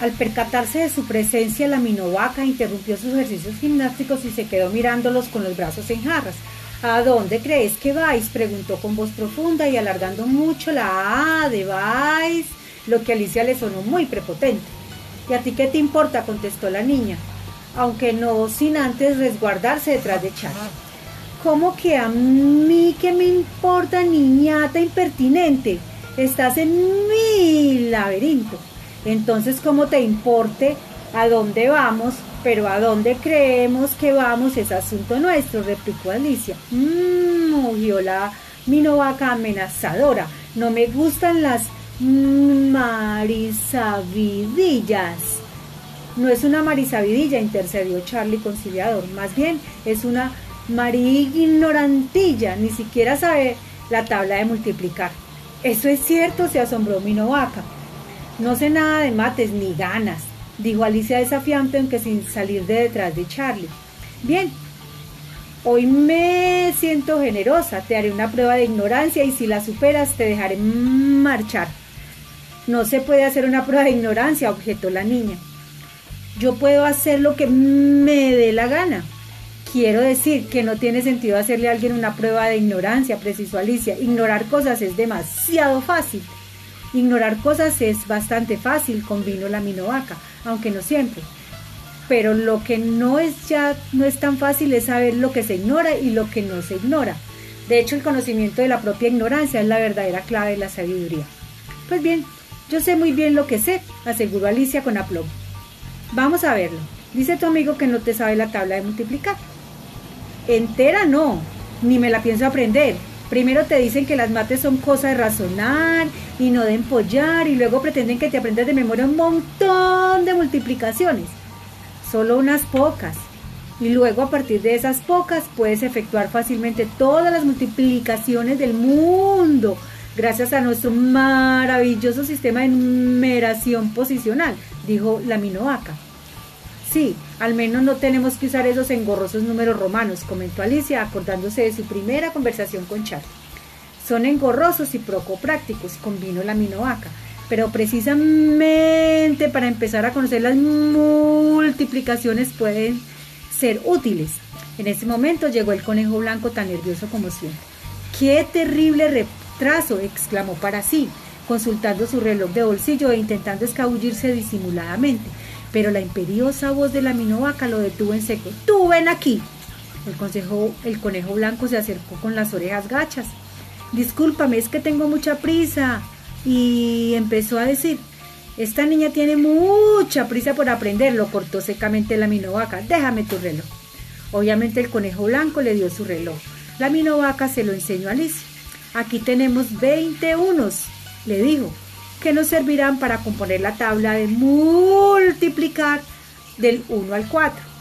Al percatarse de su presencia, la minovaca interrumpió sus ejercicios gimnásticos y se quedó mirándolos con los brazos en jarras. ¿A dónde crees que vais? preguntó con voz profunda y alargando mucho la A de vais, lo que a Alicia le sonó muy prepotente. ¿Y a ti qué te importa? contestó la niña, aunque no sin antes resguardarse detrás de Charlie. ¿Cómo que a mí qué me importa, niñata impertinente? Estás en mi laberinto. Entonces, ¿cómo te importe a dónde vamos? Pero a dónde creemos que vamos es asunto nuestro, replicó Alicia. Mmm, mugió la minovaca amenazadora. No me gustan las marisabidillas. No es una marisabidilla, intercedió Charlie conciliador. Más bien es una marignorantilla. Ni siquiera sabe la tabla de multiplicar. Eso es cierto, se asombró Minovaca. No sé nada de mates ni ganas, dijo Alicia desafiante aunque sin salir de detrás de Charlie. Bien, hoy me siento generosa, te haré una prueba de ignorancia y si la superas te dejaré marchar. No se puede hacer una prueba de ignorancia, objetó la niña. Yo puedo hacer lo que me dé la gana. Quiero decir que no tiene sentido hacerle a alguien una prueba de ignorancia, precisó Alicia. Ignorar cosas es demasiado fácil. Ignorar cosas es bastante fácil, convino la minovaca, aunque no siempre. Pero lo que no es ya no es tan fácil es saber lo que se ignora y lo que no se ignora. De hecho, el conocimiento de la propia ignorancia es la verdadera clave de la sabiduría. Pues bien, yo sé muy bien lo que sé, aseguró Alicia con aplomo. Vamos a verlo. Dice tu amigo que no te sabe la tabla de multiplicar. Entera no, ni me la pienso aprender. Primero te dicen que las mates son cosa de razonar y no de empollar y luego pretenden que te aprendas de memoria un montón de multiplicaciones. Solo unas pocas. Y luego a partir de esas pocas puedes efectuar fácilmente todas las multiplicaciones del mundo gracias a nuestro maravilloso sistema de numeración posicional, dijo la minoaca. Sí, al menos no tenemos que usar esos engorrosos números romanos, comentó Alicia, acordándose de su primera conversación con Charlie. Son engorrosos y poco prácticos, convino la minoaca, pero precisamente para empezar a conocer las multiplicaciones pueden ser útiles. En ese momento llegó el conejo blanco tan nervioso como siempre. ¡Qué terrible retraso! exclamó para sí, consultando su reloj de bolsillo e intentando escabullirse disimuladamente pero la imperiosa voz de la minovaca lo detuvo en seco. ¡Tú ven aquí! El, conejo blanco se acercó con las orejas gachas. Discúlpame, es que tengo mucha prisa. Y empezó a decir, esta niña tiene mucha prisa por aprender, lo cortó secamente la minovaca. Déjame tu reloj. Obviamente el conejo blanco le dio su reloj. La minovaca se lo enseñó a Alicia. Aquí tenemos 20 unos, le dijo que nos servirán para componer la tabla de multiplicar del 1 al 4.